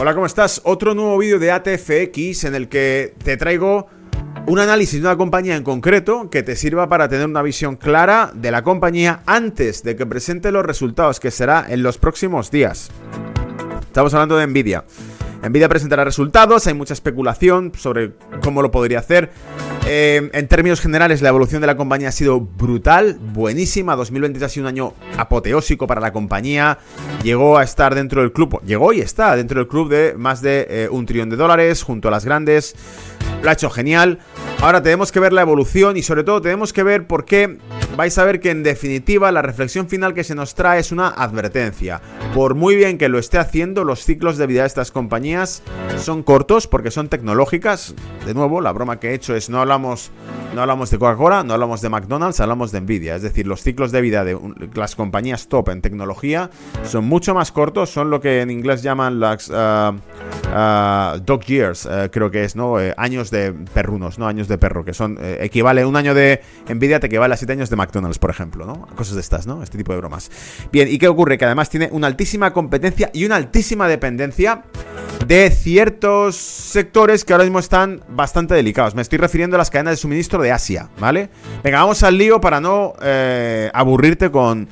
Hola, ¿cómo estás? Otro nuevo vídeo de ATFX en el que te traigo un análisis de una compañía en concreto que te sirva para tener una visión clara de la compañía antes de que presente los resultados, que será en los próximos días. Estamos hablando de Nvidia. Nvidia presentará resultados, hay mucha especulación sobre cómo lo podría hacer. Eh, en términos generales, la evolución de la compañía ha sido brutal, buenísima. 2023 ha sido un año apoteósico para la compañía. Llegó a estar dentro del club, llegó y está dentro del club de más de eh, un trillón de dólares, junto a las grandes. Lo ha hecho genial. Ahora tenemos que ver la evolución y sobre todo tenemos que ver por qué vais a ver que en definitiva la reflexión final que se nos trae es una advertencia. Por muy bien que lo esté haciendo, los ciclos de vida de estas compañías son cortos porque son tecnológicas. De nuevo, la broma que he hecho es no hablamos, no hablamos de Coca-Cola, no hablamos de McDonald's, hablamos de Nvidia. Es decir, los ciclos de vida de las compañías top en tecnología son mucho más cortos, son lo que en inglés llaman las uh, uh, dog years, uh, creo que es, ¿no? Eh, años de perrunos, ¿no? Años de perro, que son, eh, equivale, un año de Nvidia te equivale a 7 años de McDonald's, por ejemplo, ¿no? Cosas de estas, ¿no? Este tipo de bromas. Bien, ¿y qué ocurre? Que además tiene una altísima competencia y una altísima dependencia de ciertos sectores que ahora mismo están bastante delicados. Me estoy refiriendo a las cadenas de suministro de Asia, ¿vale? Venga, vamos al lío para no eh, aburrirte con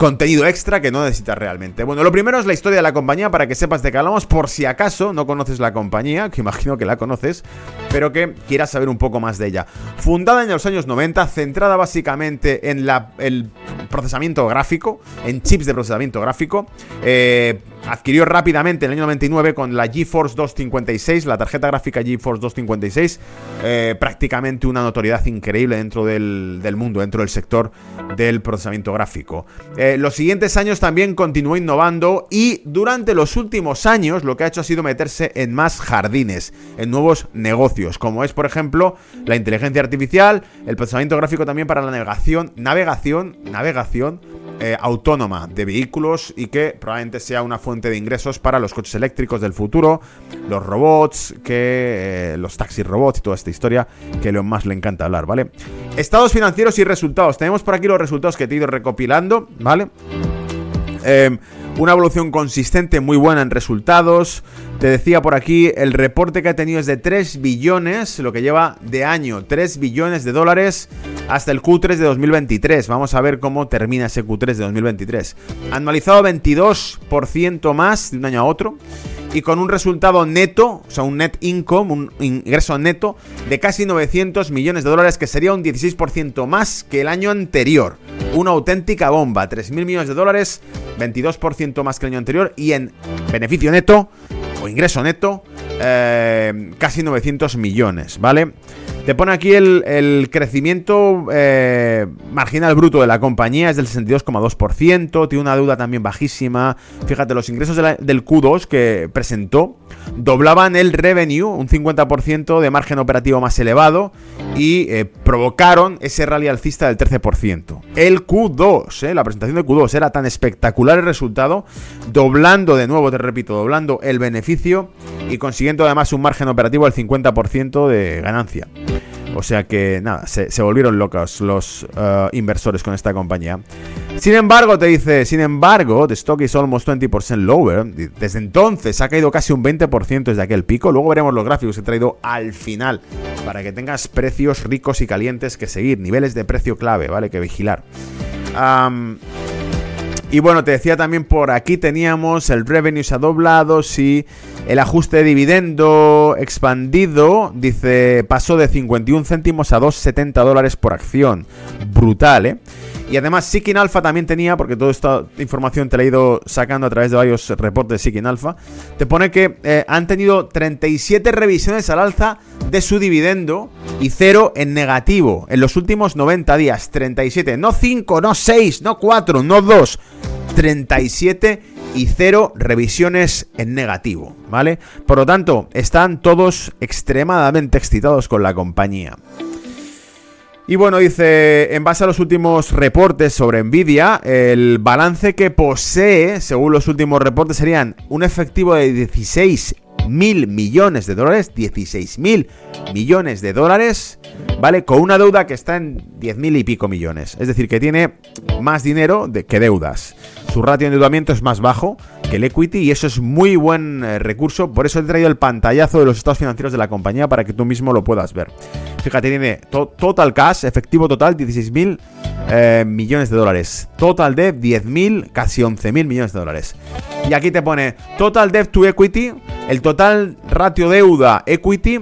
contenido extra que no necesitas realmente. Bueno, lo primero es la historia de la compañía para que sepas de qué hablamos por si acaso no conoces la compañía, que imagino que la conoces, pero que quieras saber un poco más de ella. Fundada en los años 90, centrada básicamente en el procesamiento gráfico, en chips de procesamiento gráfico, eh, adquirió rápidamente en el año 99 con la GeForce 256, la tarjeta gráfica GeForce 256, eh, prácticamente una notoriedad increíble dentro del, mundo, dentro del sector del procesamiento gráfico. Eh, los siguientes años también continuó innovando y durante los últimos años lo que ha hecho ha sido meterse en más jardines, en nuevos negocios, como es por ejemplo la inteligencia artificial, el procesamiento gráfico también para la navegación, navegación, navegación eh, autónoma de vehículos y que probablemente sea una fuente de ingresos para los coches eléctricos del futuro, los robots, que eh, los taxis robots y toda esta historia que a Elon Musk le encanta hablar, ¿vale? Estados financieros y resultados. Tenemos por aquí los resultados que te he ido recopilando, ¿vale? Eh, una evolución consistente, muy buena en resultados. Te decía por aquí, el reporte que ha tenido es de 3 billones, lo que lleva de año, 3 billones de dólares hasta el Q3 de 2023. Vamos a ver cómo termina ese Q3 de 2023. Anualizado 22% más de un año a otro y con un resultado neto, o sea, un net income, un ingreso neto de casi 900 millones de dólares, que sería un 16% más que el año anterior. Una auténtica bomba, 3.000 millones de dólares, 22% más que el año anterior y en beneficio neto o ingreso neto, eh, casi 900 millones, ¿vale? Te pone aquí el, crecimiento eh, marginal bruto de la compañía, es del 62,2%, tiene una deuda también bajísima. Fíjate, los ingresos del Q2 que presentó doblaban el revenue, un 50% de margen operativo más elevado, y eh, provocaron ese rally alcista del 13%. El Q2, eh, la presentación del Q2 era tan espectacular el resultado, doblando de nuevo, te repito, doblando el beneficio y consiguiendo además un margen operativo del 50% de ganancia. O sea que nada, se, volvieron locos los uh, inversores con esta compañía. Sin embargo, te dice, sin embargo, the stock is almost 20% lower. Desde entonces ha caído casi un 20% desde aquel pico. Luego veremos los gráficos que he traído al final para que tengas precios ricos y calientes que seguir, niveles de precio clave, ¿vale? Que vigilar. Y bueno, te decía también por aquí teníamos el revenue se ha doblado, sí. El ajuste de dividendo expandido, dice, pasó de 51 céntimos a 2,70 dólares por acción. Brutal, ¿eh? Y además Seeking Alpha también tenía, porque toda esta información te la he ido sacando a través de varios reportes de Seeking Alpha, te pone que eh, han tenido 37 revisiones al alza de su dividendo y cero en negativo en los últimos 90 días. 37, no 5, no 6, no 4, no 2. 37 y cero revisiones en negativo, ¿vale? Por lo tanto, están todos extremadamente excitados con la compañía. Y bueno, dice, en base a los últimos reportes sobre Nvidia, el balance que posee, según los últimos reportes, serían un efectivo de 16 mil millones de dólares, 16 mil millones de dólares, ¿vale? Con una deuda que está en 10 mil y pico millones. Es decir, que tiene más dinero de, que deudas. Su ratio de endeudamiento es más bajo que el equity y eso es muy buen eh, recurso. Por eso he traído el pantallazo de los estados financieros de la compañía para que tú mismo lo puedas ver. Fíjate, tiene total cash, efectivo total, 16.000 eh, millones de dólares. Total debt, 10.000, casi 11.000 millones de dólares. Y aquí te pone total debt to equity, el total ratio deuda equity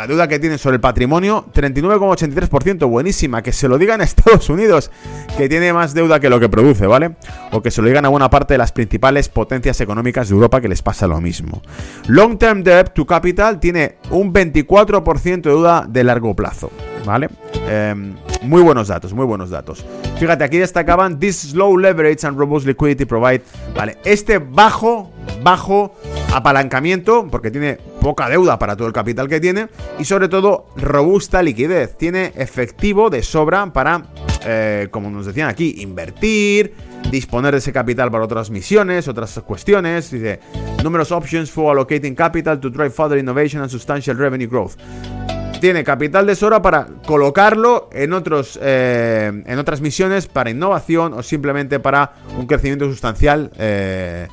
la deuda que tiene sobre el patrimonio, 39,83%, buenísima, que se lo digan a Estados Unidos, que tiene más deuda que lo que produce, ¿vale? O que se lo digan a buena parte de las principales potencias económicas de Europa que les pasa lo mismo. Long Term Debt to Capital tiene un 24% de deuda de largo plazo, ¿vale? Em, muy buenos datos, muy buenos datos. Fíjate, aquí destacaban This low leverage and robust liquidity provide. Vale, este bajo, bajo apalancamiento, porque tiene poca deuda para todo el capital que tiene, y sobre todo robusta liquidez. Tiene efectivo de sobra para, eh, como nos decían aquí, invertir, disponer de ese capital para otras misiones, otras cuestiones. Dice, numerous options for allocating capital to drive further innovation and substantial revenue growth tiene capital de sobra para colocarlo en, otros, eh, en otras misiones para innovación o simplemente para un crecimiento sustancial eh,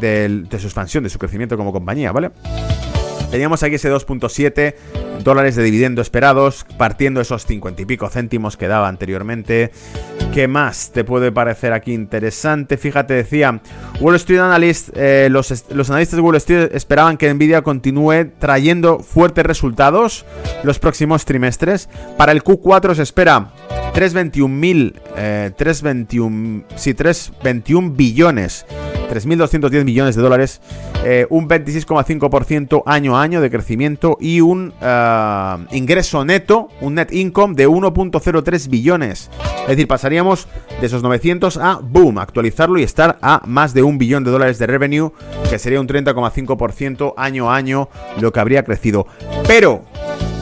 de, su expansión, de su crecimiento como compañía, ¿vale? Teníamos aquí ese 2.7 dólares de dividendo esperados, partiendo esos 50 y pico céntimos que daba anteriormente. ¿Qué más te puede parecer aquí interesante? Fíjate, decía Wall Street Analyst, eh, los, los, analistas de Wall Street esperaban que Nvidia continúe trayendo fuertes resultados los próximos trimestres. Para el Q4 se espera 321 mil, eh, 321, sí, 321 billones 3.210 millones de dólares, eh, un 26,5% año a año de crecimiento y un eh, ingreso neto, un net income de 1.03 billones. Es decir, pasaríamos de esos 900 a, boom, actualizarlo y estar a más de un billón de dólares de revenue, que sería un 30,5% año a año lo que habría crecido. Pero,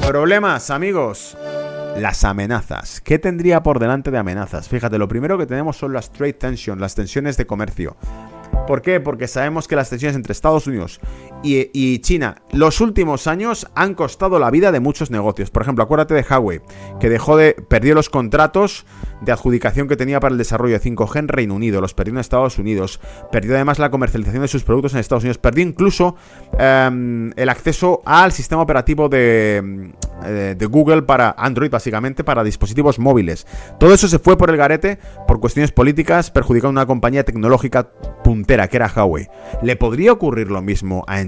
problemas, amigos las amenazas. ¿Qué tendría por delante de amenazas? Fíjate, lo primero que tenemos son las trade tensions, las tensiones de comercio. ¿Por qué? Porque sabemos que las tensiones entre Estados Unidos y, China los últimos años han costado la vida de muchos negocios. Por ejemplo, acuérdate de Huawei, que dejó de perdió los contratos de adjudicación que tenía para el desarrollo de 5G en Reino Unido, los perdió en Estados Unidos, perdió además la comercialización de sus productos en Estados Unidos, perdió incluso em, el acceso al sistema operativo de, eh, de Google para Android, básicamente, para dispositivos móviles. Todo eso se fue por el garete por cuestiones políticas, perjudicando a una compañía tecnológica puntera que era Huawei. ¿Le podría ocurrir lo mismo a?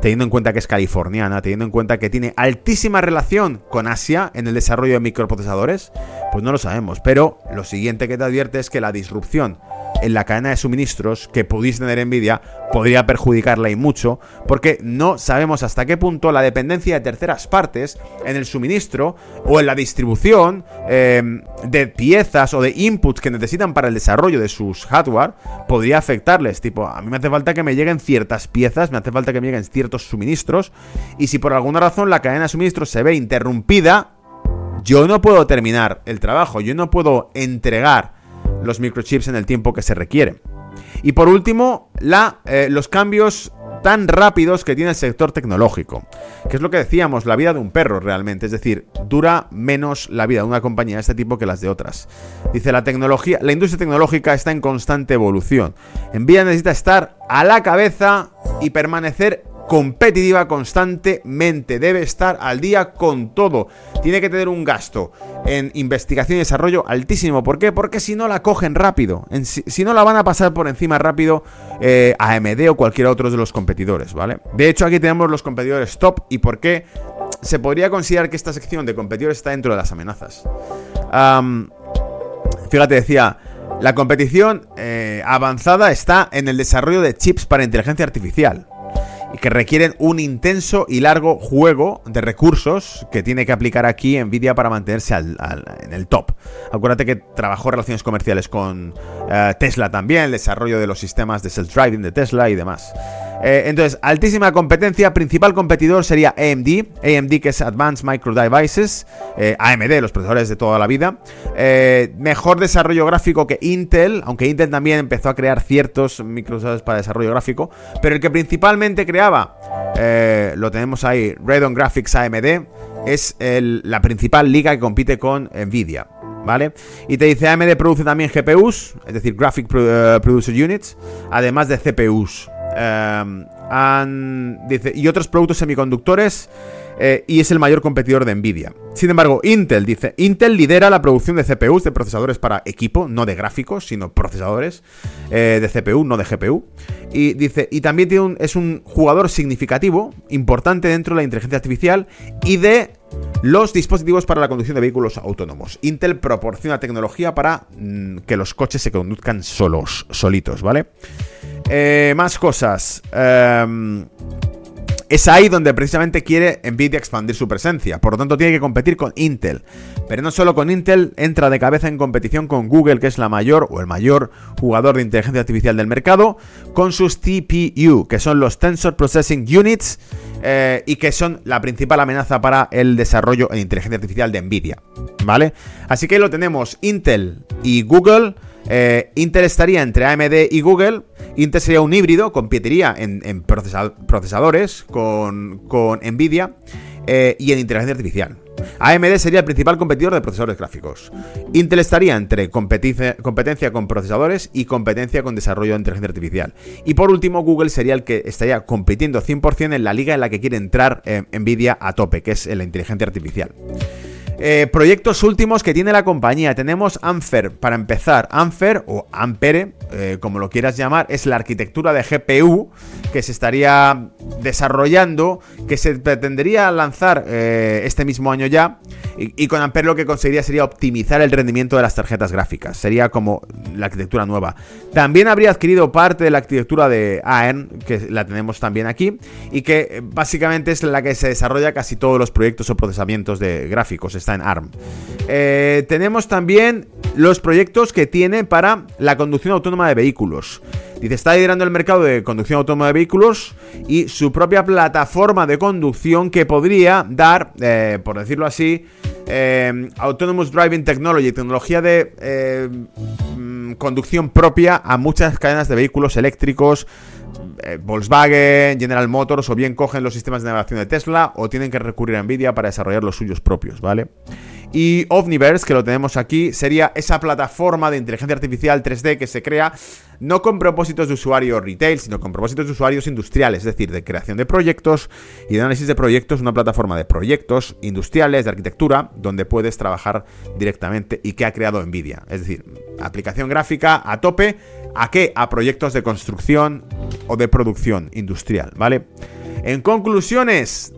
Teniendo en cuenta que es californiana, teniendo en cuenta que tiene altísima relación con Asia en el desarrollo de microprocesadores, pues no lo sabemos. Pero lo siguiente que te advierte es que la disrupción en la cadena de suministros que pudiese tener Nvidia podría perjudicarla y mucho, porque no sabemos hasta qué punto la dependencia de terceras partes en el suministro o en la distribución em, de piezas o de inputs que necesitan para el desarrollo de sus hardware podría afectarles. Tipo, a mí me hace falta que me lleguen ciertas piezas, me hace falta que me lleguen ciertos suministros, y si por alguna razón la cadena de suministros se ve interrumpida, yo no puedo terminar el trabajo, yo no puedo entregar los microchips en el tiempo que se requiere. Y por último, la, eh, los cambios tan rápidos que tiene el sector tecnológico. Que es lo que decíamos, la vida de un perro realmente. Es decir, dura menos la vida de una compañía de este tipo que las de otras. Dice, la tecnología, la industria tecnológica está en constante evolución. Nvidia necesita estar a la cabeza y permanecer competitiva constantemente. Debe estar al día con todo. Tiene que tener un gasto en investigación y desarrollo altísimo. ¿Por qué? Porque si no la cogen rápido. si, no la van a pasar por encima rápido eh, AMD o cualquier otro de los competidores, ¿vale? De hecho, aquí tenemos los competidores top y por qué se podría considerar que esta sección de competidores está dentro de las amenazas. fíjate, decía. La competición eh, avanzada está en el desarrollo de chips para inteligencia artificial que requieren un intenso y largo juego de recursos que tiene que aplicar aquí Nvidia para mantenerse en el top. Acuérdate que trabajó relaciones comerciales con eh, Tesla también, el desarrollo de los sistemas de self-driving de Tesla y demás. Eh, entonces, altísima competencia, principal competidor sería AMD, AMD que es Advanced Micro Devices, eh, AMD, los procesadores de toda la vida. Eh, mejor desarrollo gráfico que Intel, aunque Intel también empezó a crear ciertos microprocesadores para desarrollo gráfico, pero el que principalmente creaba, lo tenemos ahí, Radeon Graphics AMD, es la principal liga que compite con Nvidia. ¿vale? Y te dice AMD produce también GPUs, es decir, Graphic Producer Units, además de CPUs. Em, dice, y otros productos semiconductores eh, y es el mayor competidor de Nvidia. Sin embargo, Intel dice, Intel lidera la producción de CPUs, de procesadores para equipo, no de gráficos, sino procesadores eh, de CPU, no de GPU. Y dice, y también tiene es un jugador significativo, importante dentro de la inteligencia artificial y de los dispositivos para la conducción de vehículos autónomos. Intel proporciona tecnología para mm, que los coches se conduzcan solos, solitos, ¿vale? Eh, más cosas. Em, es ahí donde precisamente quiere Nvidia expandir su presencia. Por lo tanto, tiene que competir con Intel. Pero no solo con Intel, entra de cabeza en competición con Google, que es la mayor o el mayor jugador de inteligencia artificial del mercado, con sus TPU, que son los Tensor Processing Units, eh, y que son la principal amenaza para el desarrollo en inteligencia artificial de Nvidia. ¿Vale? Así que lo tenemos Intel y Google eh, Intel estaría entre AMD y Google. Intel sería un híbrido, competiría en, procesadores con, Nvidia eh, y en inteligencia artificial. AMD sería el principal competidor de procesadores gráficos. Intel estaría entre competencia, con procesadores y competencia con desarrollo de inteligencia artificial. Y por último, Google sería el que estaría compitiendo 100% en la liga en la que quiere entrar eh, Nvidia a tope, que es en la inteligencia artificial. Eh, proyectos últimos que tiene la compañía. Tenemos Ampere, para empezar. Ampere o Ampere, eh, como lo quieras llamar, es la arquitectura de GPU que se estaría desarrollando, que se pretendería lanzar eh, este mismo año ya. Y, con Ampere lo que conseguiría sería optimizar el rendimiento de las tarjetas gráficas. Sería como la arquitectura nueva. También habría adquirido parte de la arquitectura de ARM, que la tenemos también aquí, y que básicamente es la que se desarrolla casi todos los proyectos o procesamientos de gráficos está en ARM. Eh, tenemos también los proyectos que tiene para la conducción autónoma de vehículos. Dice, está liderando el mercado de conducción autónoma de vehículos y su propia plataforma de conducción que podría dar, eh, por decirlo así, eh, Autonomous Driving Technology, tecnología de mm, conducción propia a muchas cadenas de vehículos eléctricos, Volkswagen, General Motors, o bien cogen los sistemas de navegación de Tesla, o tienen que recurrir a Nvidia para desarrollar los suyos propios, ¿vale? Y Omniverse, que lo tenemos aquí, sería esa plataforma de inteligencia artificial 3D que se crea no con propósitos de usuario retail, sino con propósitos de usuarios industriales, es decir, de creación de proyectos y de análisis de proyectos, una plataforma de proyectos industriales, de arquitectura, donde puedes trabajar directamente y que ha creado Nvidia. Es decir, aplicación gráfica a tope, ¿a qué? A proyectos de construcción o de producción industrial, ¿vale? En conclusiones,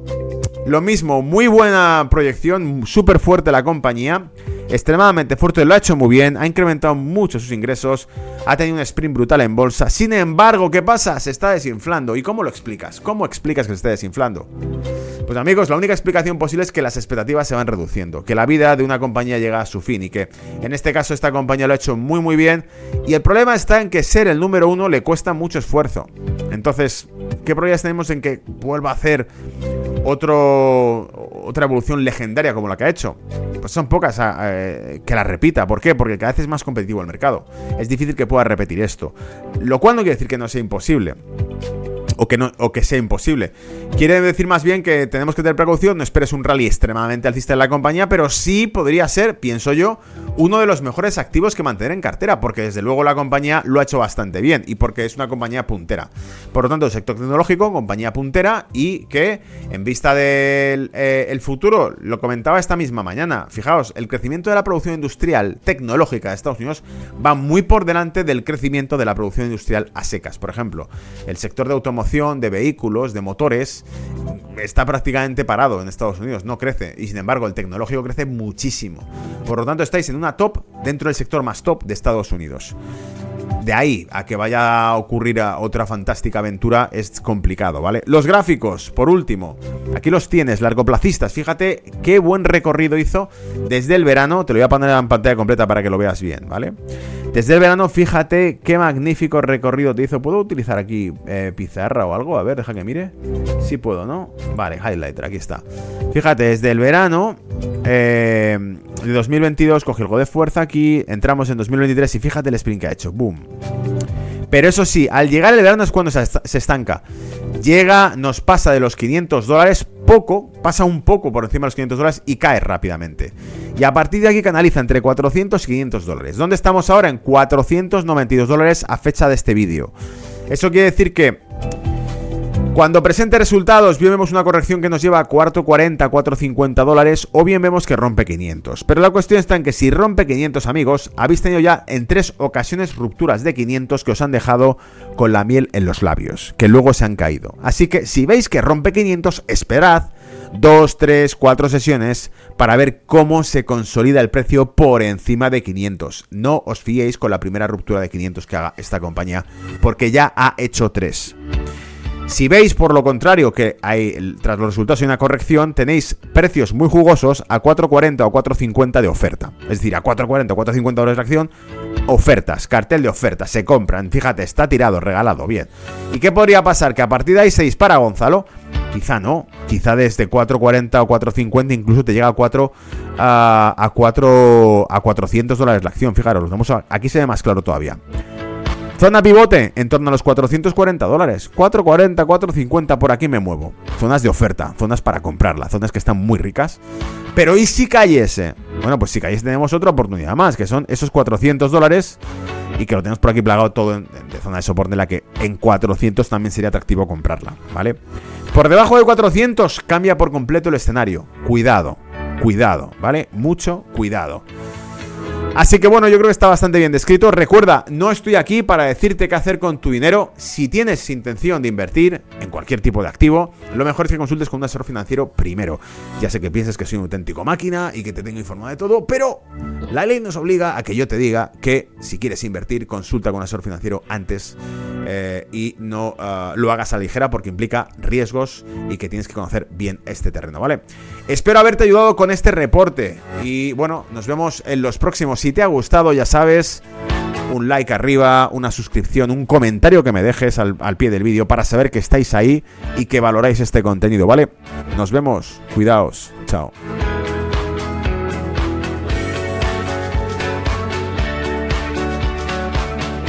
lo mismo, muy buena proyección, súper fuerte la compañía extremadamente fuerte, lo ha hecho muy bien, ha incrementado mucho sus ingresos, ha tenido un sprint brutal en bolsa. Sin embargo, ¿qué pasa? Se está desinflando. ¿Y cómo lo explicas? ¿Cómo explicas que se está desinflando? Pues amigos, la única explicación posible es que las expectativas se van reduciendo, que la vida de una compañía llega a su fin y que en este caso esta compañía lo ha hecho muy muy bien y el problema está en que ser el número uno le cuesta mucho esfuerzo. Entonces, ¿qué probabilidades tenemos en que vuelva a hacer otro, otra evolución legendaria como la que ha hecho? Pues son pocas eh, que la repita. ¿Por qué? Porque cada vez es más competitivo el mercado. Es difícil que pueda repetir esto. Lo cual no quiere decir que no sea imposible o que, no, o que sea imposible. Quiere decir más bien que tenemos que tener precaución, no esperes un rally extremadamente alcista en la compañía, pero sí podría ser, pienso yo, uno de los mejores activos que mantener en cartera, porque desde luego la compañía lo ha hecho bastante bien y porque es una compañía puntera. Por lo tanto, sector tecnológico, compañía puntera y que en vista del eh, futuro, lo comentaba esta misma mañana, fijaos, el crecimiento de la producción industrial tecnológica de Estados Unidos va muy por delante del crecimiento de la producción industrial a secas. Por ejemplo, el sector de automoción de vehículos, de motores, está prácticamente parado en Estados Unidos, no crece. Y sin embargo, el tecnológico crece muchísimo. Por lo tanto, estáis en una top dentro del sector más top de Estados Unidos. De ahí a que vaya a ocurrir otra fantástica aventura es complicado, ¿vale? Los gráficos, por último, aquí los tienes, largoplacistas. Fíjate qué buen recorrido hizo desde el verano. Te lo voy a poner en pantalla completa para que lo veas bien, ¿vale? Desde el verano, fíjate qué magnífico recorrido te hizo. ¿Puedo utilizar aquí eh, pizarra o algo? A ver, deja que mire. Sí puedo, ¿no? Vale, highlighter, aquí está. Fíjate, desde el verano eh, de 2022 cogió algo de fuerza aquí. Entramos en 2023 y fíjate el sprint que ha hecho. Boom. Pero eso sí, al llegar el verano es cuando se, estanca. Llega, nos pasa de los 500 dólares poco, pasa un poco por encima de los 500 dólares y cae rápidamente. Y a partir de aquí canaliza entre 400 y 500 dólares. ¿Dónde estamos ahora? En 492 dólares a fecha de este vídeo. Eso quiere decir que cuando presente resultados, bien vemos una corrección que nos lleva a 440, 450 dólares, o bien vemos que rompe 500. Pero la cuestión está en que si rompe 500, amigos, habéis tenido ya en tres ocasiones rupturas de 500 que os han dejado con la miel en los labios, que luego se han caído. Así que si veis que rompe 500, esperad 2, 3, 4 sesiones para ver cómo se consolida el precio por encima de 500. No os fiéis con la primera ruptura de 500 que haga esta compañía, porque ya ha hecho 3. Si veis, por lo contrario, que hay, tras los resultados hay una corrección, tenéis precios muy jugosos a 4.40 o 4.50 de oferta. Es decir, a 4.40 o 4.50 dólares de acción, ofertas, cartel de ofertas, se compran. Fíjate, está tirado, regalado, bien. ¿Y qué podría pasar? Que a partir de ahí se dispara Gonzalo. Quizá no, quizá desde 4.40 o 4.50 incluso te llega a 4 a, 4 a 400 dólares la acción. Fijaros, aquí se ve más claro todavía. Zona pivote en torno a los 440 dólares. 440, 450 por aquí me muevo. Zonas de oferta, zonas para comprarla, zonas que están muy ricas. Pero ¿y si cayese? Bueno, pues si cayese tenemos otra oportunidad más, que son esos 400 dólares y que lo tenemos por aquí plagado todo en, de zona de soporte en la que en 400 también sería atractivo comprarla, ¿vale? Por debajo de 400 cambia por completo el escenario. Cuidado, cuidado, ¿vale? Mucho cuidado. Así que bueno, yo creo que está bastante bien descrito. Recuerda, no estoy aquí para decirte qué hacer con tu dinero. Si tienes intención de invertir en cualquier tipo de activo, lo mejor es que consultes con un asesor financiero primero. Ya sé que pienses que soy un auténtico máquina y que te tengo informado de todo, pero la ley nos obliga a que yo te diga que si quieres invertir, consulta con un asesor financiero antes eh, y no ah, lo hagas a la ligera porque implica riesgos y que tienes que conocer bien este terreno, ¿vale? Espero haberte ayudado con este reporte y bueno, nos vemos en los próximos si te ha gustado, ya sabes, un like arriba, una suscripción, un comentario que me dejes al, pie del vídeo para saber que estáis ahí y que valoráis este contenido, ¿vale? Nos vemos, cuidaos, chao.